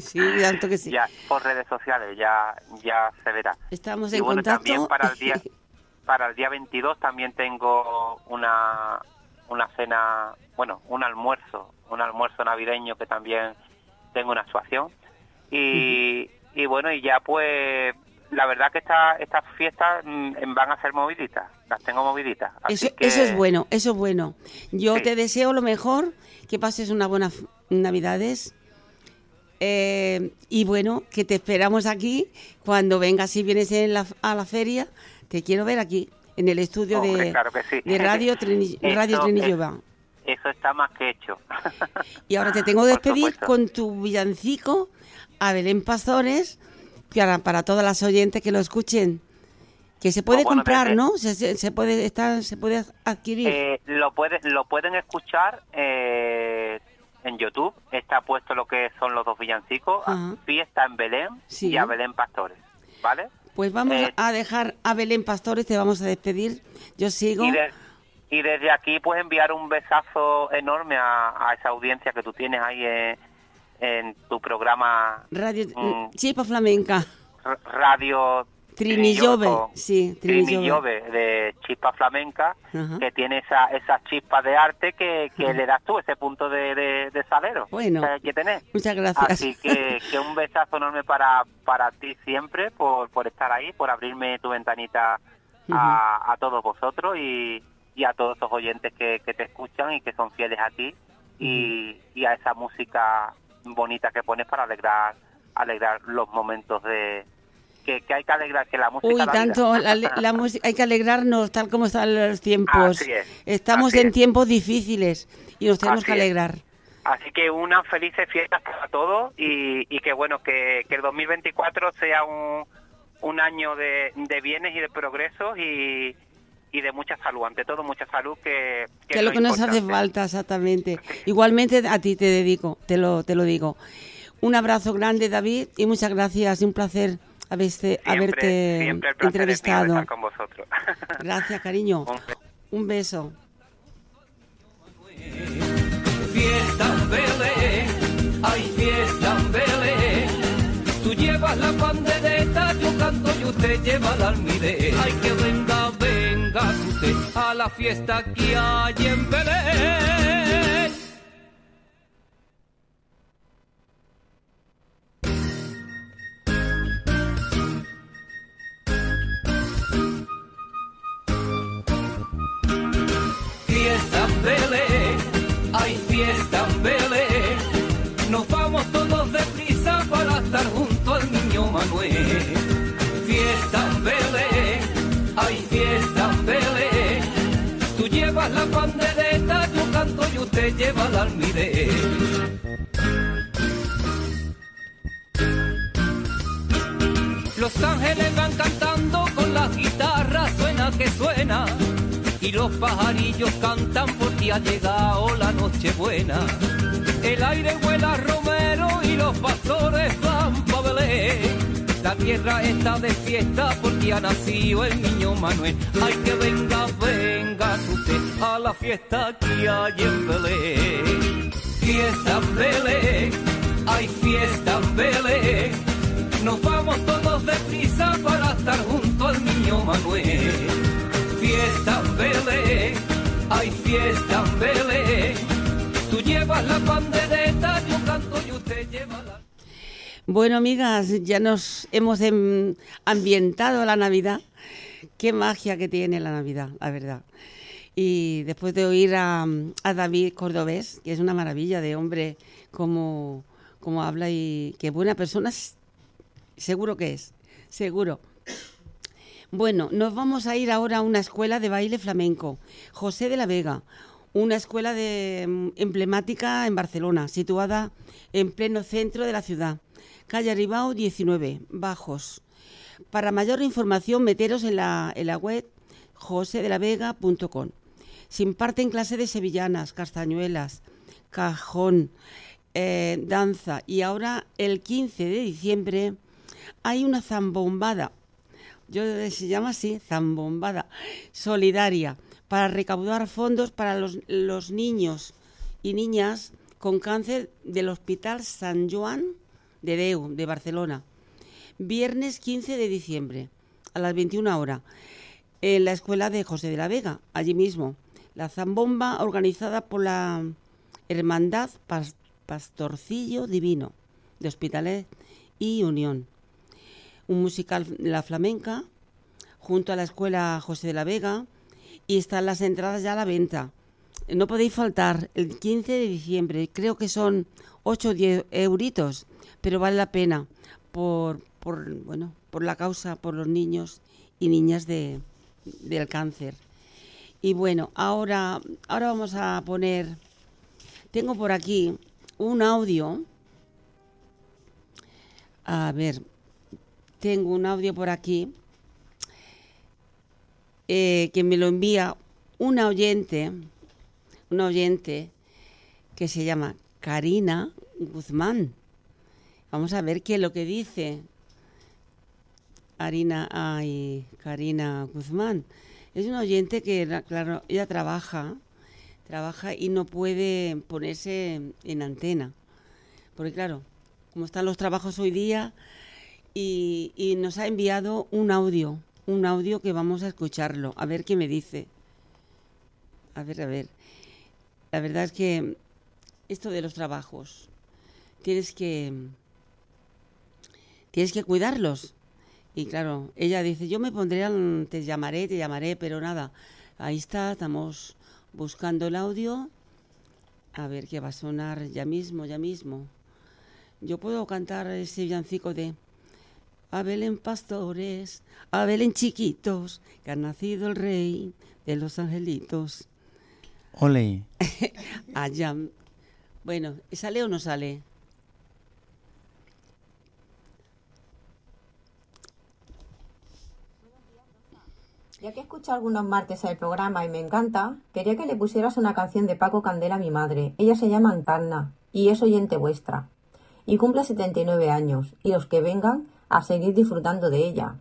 Sí, tanto que sí. [laughs] ya por redes sociales ya ya se verá. Estamos y en bueno, contacto. también para el día [laughs] para el día 22 también tengo una una cena, bueno, un almuerzo, un almuerzo navideño que también tengo una actuación. Y, y bueno, y ya pues la verdad que esta, estas fiestas mm, van a ser moviditas, las tengo moviditas. eso, eso es bueno, eso es bueno. Yo te deseo lo mejor, que pases unas buenas navidades. Eh, y bueno, que te esperamos aquí cuando vengas, si vienes en la, a la feria, te quiero ver aquí, en el estudio de, de, Radio, [laughs] Trini, Radio Trinillova. Eso está más que hecho. [laughs] Y ahora te tengo que despedir con tu villancico a Belén Pastores para, para todas las oyentes que lo escuchen. Que se puede comprar, ¿no? Se, se, puede estar, se puede adquirir. Eh, lo pueden lo pueden escuchar eh, en YouTube. Está puesto lo que son los dos villancicos, Fiesta en Belén y a Belén Pastores, ¿vale? Pues vamos eh, a dejar a Belén Pastores, te vamos a despedir. Yo sigo. y desde aquí pues enviar un besazo enorme a, esa audiencia que tú tienes ahí en, tu programa Radio mm, Flamenca. Radio Trinillove, sí, Trinillove. De chispa flamenca, que tiene esa, esa chispa de arte que, le das tú, ese punto de, de, salero bueno, que, tenés. Muchas gracias. Así que, que, un besazo enorme para, para ti siempre, por, por estar ahí, por abrirme tu ventanita a, a todos vosotros y, y a todos esos oyentes que, que te escuchan y que son fieles a ti y, y a esa música bonita que pones para alegrar alegrar los momentos de, que, hay que alegrar, que la música... Uy, tanto, la, música, hay que alegrarnos tal como están los tiempos. Estamos en tiempos difíciles y nos tenemos que alegrar. Así que unas felices fiestas para todos y, y que bueno, que, que el 2024 sea un, un año de, de bienes y de progresos y, y de mucha salud, ante todo mucha salud que, que, es lo que nos hace falta exactamente. Igualmente a ti te dedico, te lo te lo digo. Un abrazo grande David y muchas gracias, un placer haberte, haberte entrevistado. con vosotros. [laughs] Gracias, cariño. Un beso. Fiesta en hay fiesta en. Tú llevas la pandereta, yo canto y usted lleva la almidez. Hay que venga, venga usted a la fiesta que hay en Belén. Manuel. Fiesta en Belén, hay fiesta en Belén. Tú llevas la pandereta, yo canto y usted lleva la almidez. Los ángeles van cantando con la guitarra, suena que suena y los pajarillos cantan porque ha llegado la noche buena. El aire huela romero y los pastores van pa' Belén. La tierra está de fiesta porque ha nacido el niño Manuel. Ay que venga, venga usted a la fiesta que hay en Belén. Fiesta Belén, hay fiesta Belén. Nos vamos todos deprisa para estar junto al niño Manuel fiesta Belén, hay fiesta Belén. Tú llevas la pandereta, yo canto y usted lleva. Bueno, amigas, ya nos hemos em, ambientado la Navidad. Qué magia que tiene la Navidad, la verdad. Y después de oír a, David Cordobés, que es una maravilla de hombre, como, como habla y qué buena persona, seguro que es, seguro. Bueno, nos vamos a ir ahora a una escuela de baile flamenco, José de la Vega, una escuela de, mm, emblemática en Barcelona, situada en pleno centro de la ciudad, calle Aribao 19, Bajos. Para mayor información, meteros en la, en la web josedelavega.com. Se imparten clases de sevillanas, castañuelas, cajón, eh, danza y ahora el 15 de diciembre hay una zambombada yo se llama así, zambombada, solidaria, para recaudar fondos para los, los niños y niñas con cáncer del Hospital San Joan de Deu, de Barcelona. Viernes 15 de diciembre, a las 21 horas, en la escuela de José de la Vega, allí mismo. La zambomba organizada por la Hermandad Pastorcillo Divino de Hospitalet y Unión un musical La Flamenca, junto a la Escuela José de la Vega, y están las entradas ya a la venta. No podéis faltar el 15 de diciembre, creo que son 8 o 10 euritos, pero vale la pena por, por, bueno, por la causa, por los niños y niñas de, del cáncer. Y bueno, ahora, ahora vamos a poner, tengo por aquí un audio. A ver, tengo un audio por aquí eh, que me lo envía una oyente, una oyente que se llama Karina Guzmán. Vamos a ver qué es lo que dice. Arina, ay, Karina Guzmán. Es una oyente que, claro, ella trabaja, trabaja y no puede ponerse en antena. Porque claro, como están los trabajos hoy día, y nos ha enviado un audio, un audio que vamos a escucharlo, a ver qué me dice. A ver, a ver. La verdad es que esto de los trabajos, tienes que tienes que cuidarlos. Y claro, ella dice, yo me pondré, te llamaré, te llamaré, pero nada. Ahí está, estamos buscando el audio. A ver qué va a sonar ya mismo, ya mismo. Yo puedo cantar ese villancico de Abel en pastores, Abel en chiquitos, que ha nacido el rey de los angelitos. Ole. [laughs] Allá. Bueno, ¿sale o no sale? Ya que escucho algunos martes el programa y me encanta, quería que le pusieras una canción de Paco Candela a mi madre. Ella se llama Antarna y es oyente vuestra. Y cumple 79 años y los que vengan a seguir disfrutando de ella.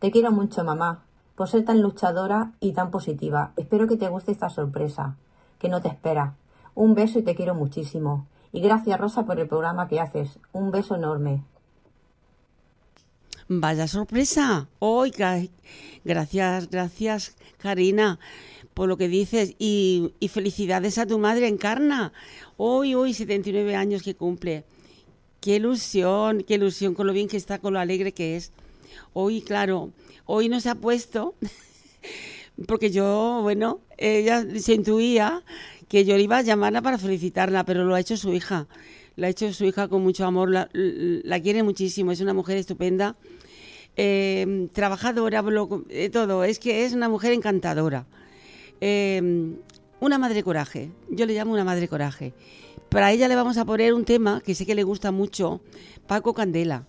Te quiero mucho, mamá, por ser tan luchadora y tan positiva. Espero que te guste esta sorpresa, que no te espera. Un beso y te quiero muchísimo. Y gracias, Rosa, por el programa que haces. Un beso enorme. Vaya sorpresa. Oiga, gracias, gracias, Karina, por lo que dices. Y, felicidades a tu madre, Encarna. Hoy, hoy, 79 años que cumple. Qué ilusión, qué ilusión con lo bien que está, con lo alegre que es. Hoy, claro, hoy no se ha puesto, [laughs] porque yo, bueno, ella se intuía que yo le iba a llamarla para felicitarla, pero lo ha hecho su hija. La ha hecho su hija con mucho amor, la, quiere muchísimo, es una mujer estupenda eh, trabajadora, eh, todo. Es que es una mujer encantadora. Eh, una madre coraje. Yo le llamo una madre coraje. Para ella le vamos a poner un tema que sé que le gusta mucho, Paco Candela.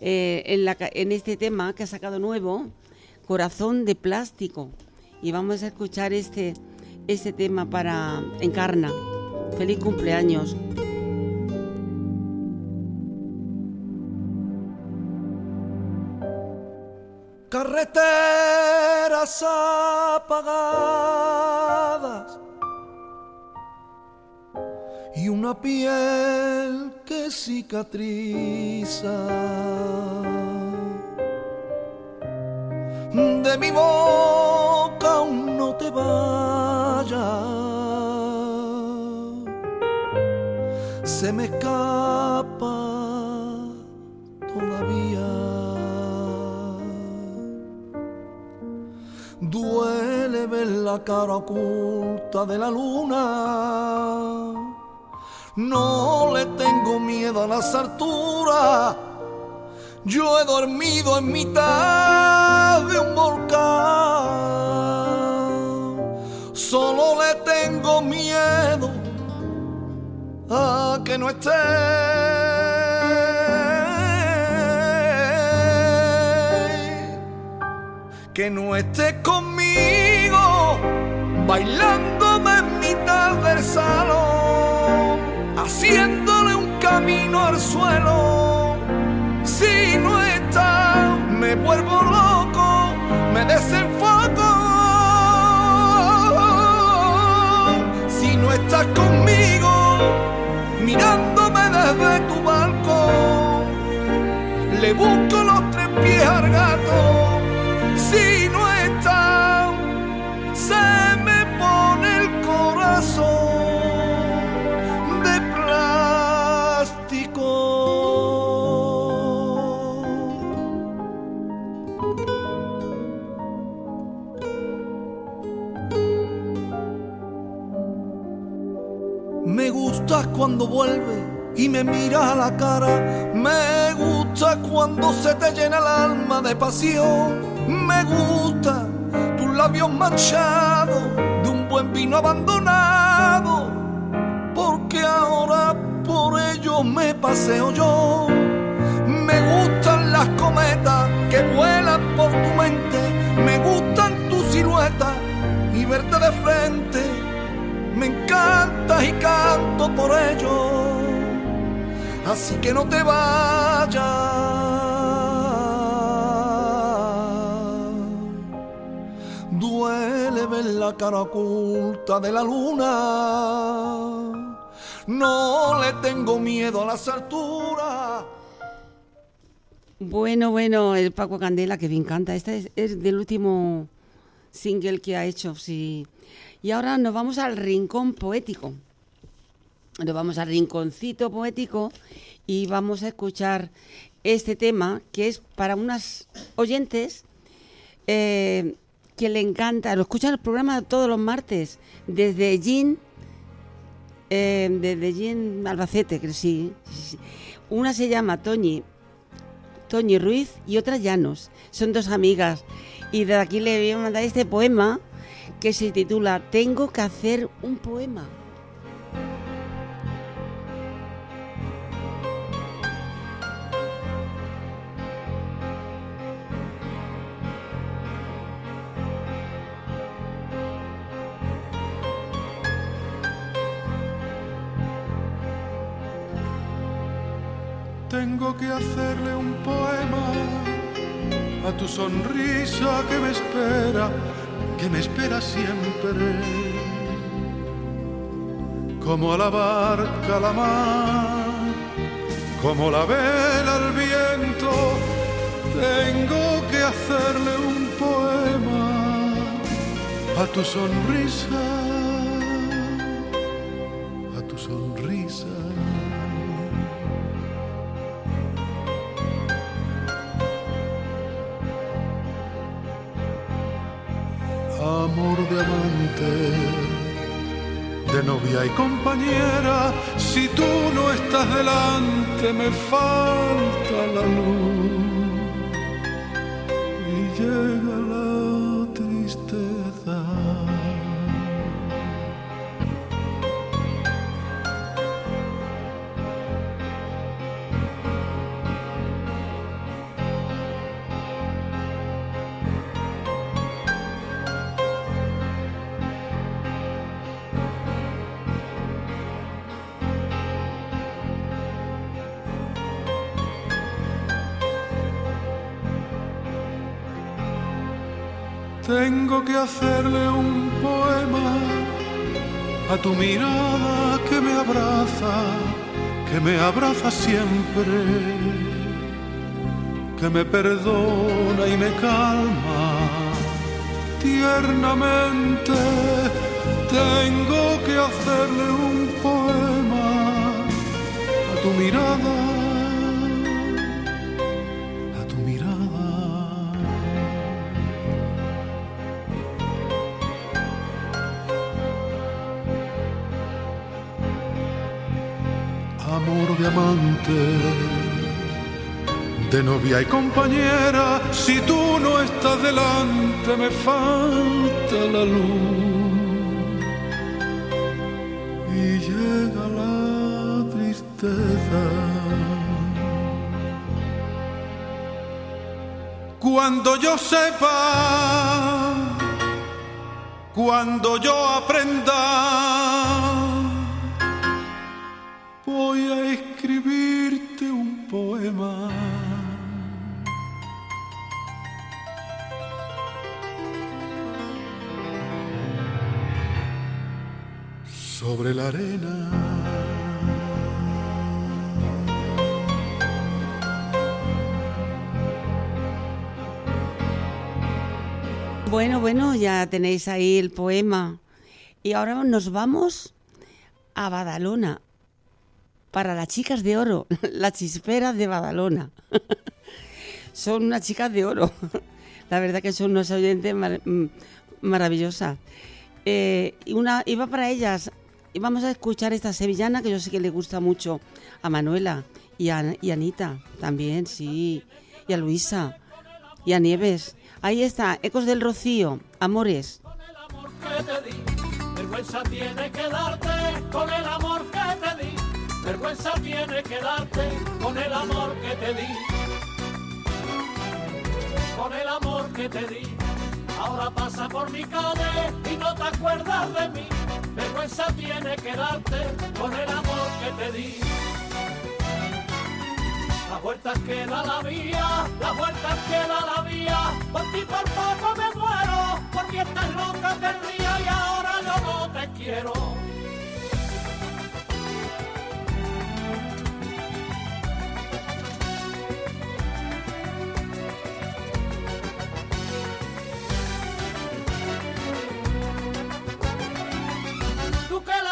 en, la, en este tema que ha sacado nuevo, Corazón de Plástico. Y vamos a escuchar este, este tema para Encarna. Feliz cumpleaños. Carreteras apagadas y una piel que cicatriza. De mi boca aún no te vayas, se me escapa Duele ver la cara oculta de la luna. No le tengo miedo a las alturas. Yo he dormido en mitad de un volcán. Solo le tengo miedo a que no esté que no esté conmigo bailándome en mitad del salón, haciéndole un camino al suelo. Si no está, me vuelvo loco, me desenfoco. Si no estás conmigo, mirándome desde tu balcón, le busco los tres pies al gato cuando vuelve y me mira a la cara. Me gusta cuando se te llena el alma de pasión me gusta tus labios manchados de un buen vino abandonado, porque ahora por ellos me paseo yo. Me gustan las cometas que vuelan por tu mente, me gustan tu silueta y verte de frente. Me encanta y por ello, así que no te vayas duele ver la cara oculta de la luna. No le tengo miedo a las alturas. Bueno, bueno, el Paco Candela que me encanta. Este es, del último single que ha hecho, sí. Y ahora nos vamos al rincón poético. Nos vamos al rinconcito poético y vamos a escuchar este tema que es para unas oyentes eh, que le encanta, lo escuchan el programa todos los martes, desde Jean, eh, desde Jean Albacete, que sí, sí, Una se llama Toñi, Toñi Ruiz y otra Llanos. Son dos amigas. Y de aquí le voy a mandar este poema que se titula Tengo que hacer un poema. Tengo que hacerle un poema a tu sonrisa que me espera, que me espera siempre. Como a la barca la mar, como la vela al viento, tengo que hacerle un poema a tu sonrisa de novia y compañera. Si tú no estás delante, me falta la luz y llega la Que hacerle un poema a tu mirada que me abraza, que me abraza siempre, que me perdona y me calma tiernamente. Tengo que hacerle un poema a tu mirada de novia y compañera, si tú no estás delante me falta la luz y llega la tristeza. Cuando yo sepa, cuando yo aprenda, La arena. Bueno, bueno, ya tenéis ahí el poema. Y ahora nos vamos a Badalona, para las chicas de oro, [laughs] las chisperas de Badalona. [laughs] son unas chicas de oro. [laughs] La verdad que son unos oyentes mm, maravillosas. Eh, una, iba para ellas, y vamos a escuchar esta sevillana que yo sé que le gusta mucho a Manuela y a, y Anita también, sí, y a Luisa y a Nieves. Ahí está, Ecos del Rocío, Amores. Con el amor que te di, vergüenza tiene que darte con el amor que te di. Vergüenza tiene que darte con el amor que te di. Con el amor que te di. Ahora pasa por mi calle y no te acuerdas de mí. Vergüenza tiene que darte por el amor que te di. Las vueltas que da la vía, las vueltas que da la vía. Por ti por poco me muero, porque estás loca perdida y ahora yo no te quiero. Todos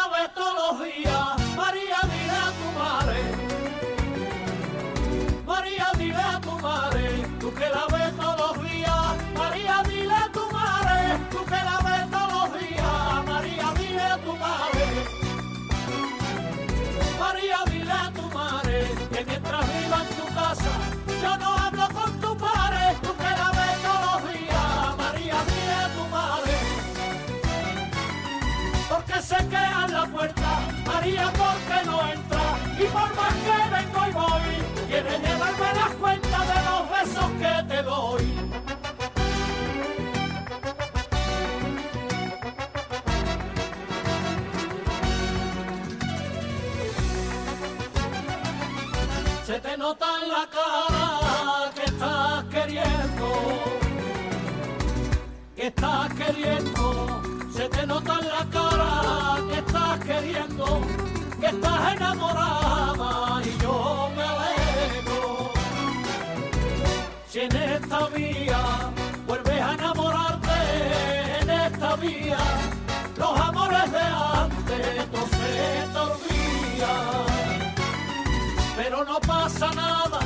quiere llevarme las cuentas de los besos que te doy. Se te nota en la cara que estás queriendo que estás queriendo, se te nota en la cara que estás queriendo, que estás enamorada y yo Si en esta vía vuelves a enamorarte, en esta vía los amores de antes no se te. Pero no pasa nada,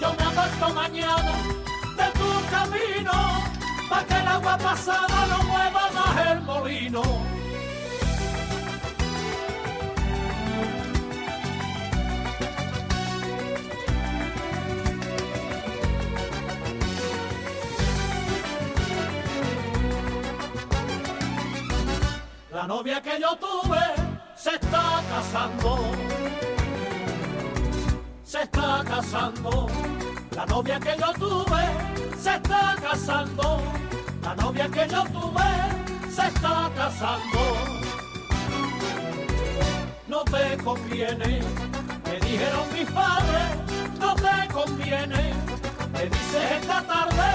yo me aparto mañana de tu camino pa' que el agua pasada no mueva más el molino. La novia que yo tuve se está casando, se está casando. La novia que yo tuve se está casando. La novia que yo tuve se está casando. No te conviene, me dijeron mis padres, no te conviene. Me dices esta tarde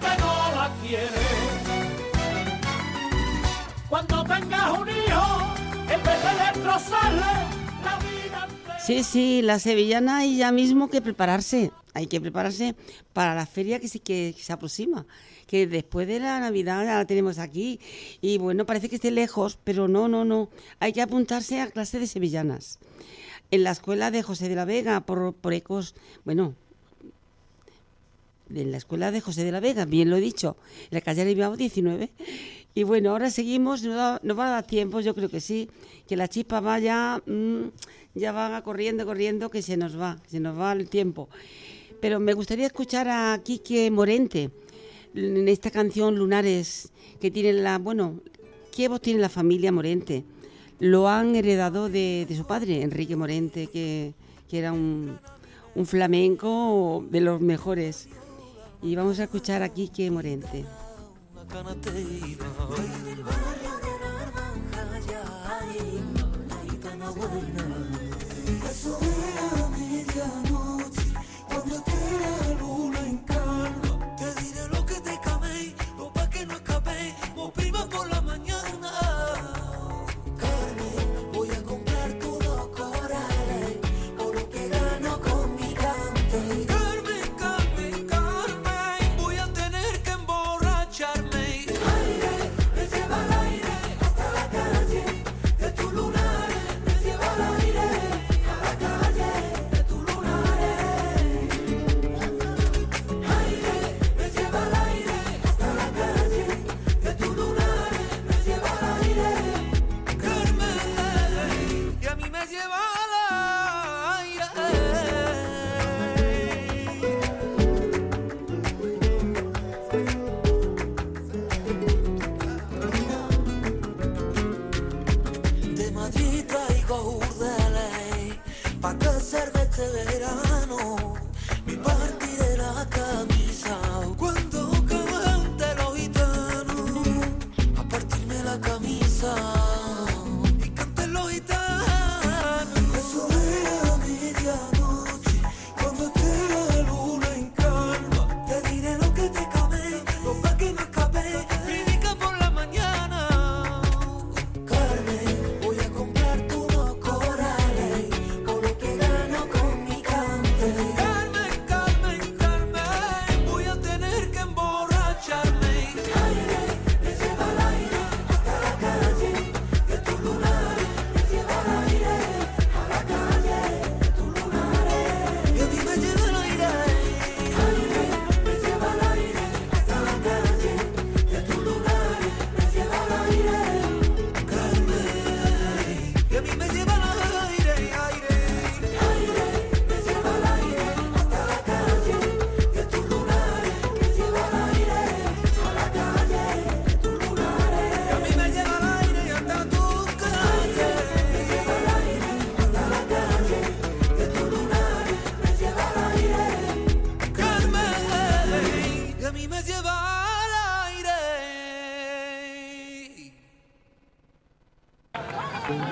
que no la quieres. Tengas un hijo, destrozarle la vida. Sí, sí, la sevillana hay ya mismo que prepararse. Hay que prepararse para la feria que, sí, que, que se aproxima. Que después de la Navidad ya la tenemos aquí. Y bueno, parece que esté lejos, pero no, no, no. Hay que apuntarse a clase de sevillanas. En la escuela de José de la Vega, por, por ecos, bueno, en la escuela de José de la Vega, bien lo he dicho, en la calle Bilbao 19. Y bueno, ahora seguimos, nos, va a dar tiempo, yo creo que sí, que la chispa va ya, mm, ya va corriendo, corriendo, que se nos va, se nos va el tiempo. Pero me gustaría escuchar a Quique Morente en esta canción Lunares, que tiene la, bueno, ¿qué voz tiene la familia Morente? Lo han heredado de, de su padre, Enrique Morente, que, que era un, un flamenco de los mejores. Y vamos a escuchar a Quique Morente.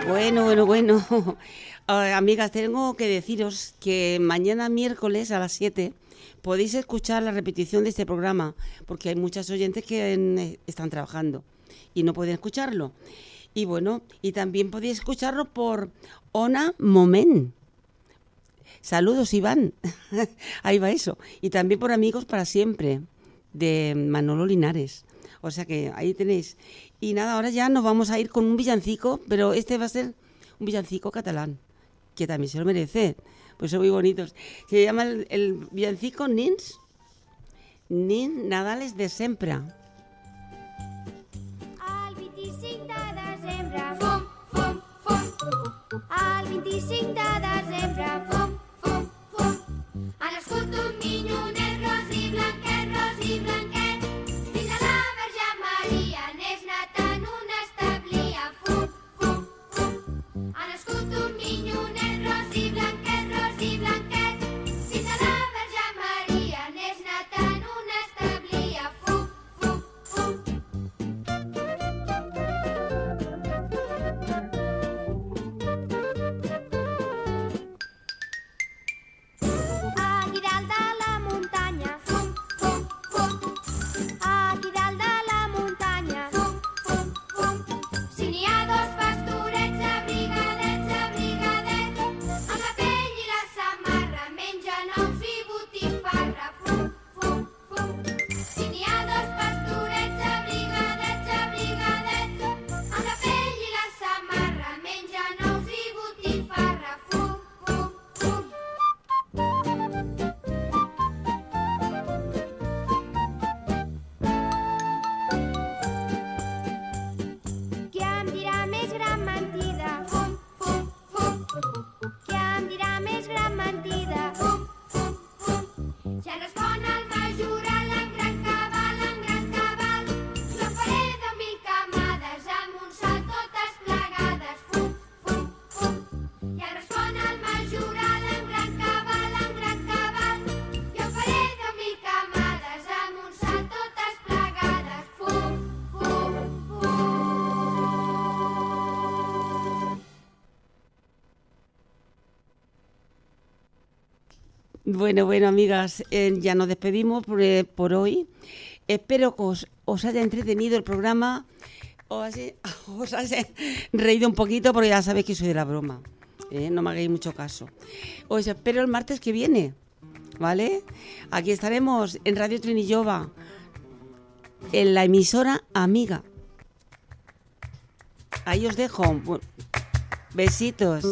Bueno, bueno, bueno. Ah, [laughs] amigas, tengo que deciros que mañana miércoles a las 7 podéis escuchar la repetición de este programa, porque hay muchas oyentes que en- están trabajando y no pueden escucharlo. Y bueno, y también podéis escucharlo por Ona Moment. Saludos, Iván. [laughs] Ahí va eso. Y también por Amigos para Siempre, de Manolo Linares. O sea que ahí tenéis. Y nada, ahora ya nos vamos a ir con un villancico, pero este va a ser un villancico catalán, que también se lo merece. Pues son muy bonitos. Se llama el, villancico Nins, Nins Nadales de Sempra. El 25 de desembre, fum, fum, fum. El 25 de desembre, fum, fum, fum. Ha nascut un minyonet Bueno, bueno, amigas, eh, ya nos despedimos por, eh, por hoy. Espero que os, haya entretenido el programa, os, [laughs] os haya reído un poquito, porque ya sabéis que soy de la broma. ¿eh? No me hagáis mucho caso. Os espero el martes que viene, ¿vale? Aquí estaremos en Radio Trinillova, en la emisora Amiga. Ahí os dejo. Besitos.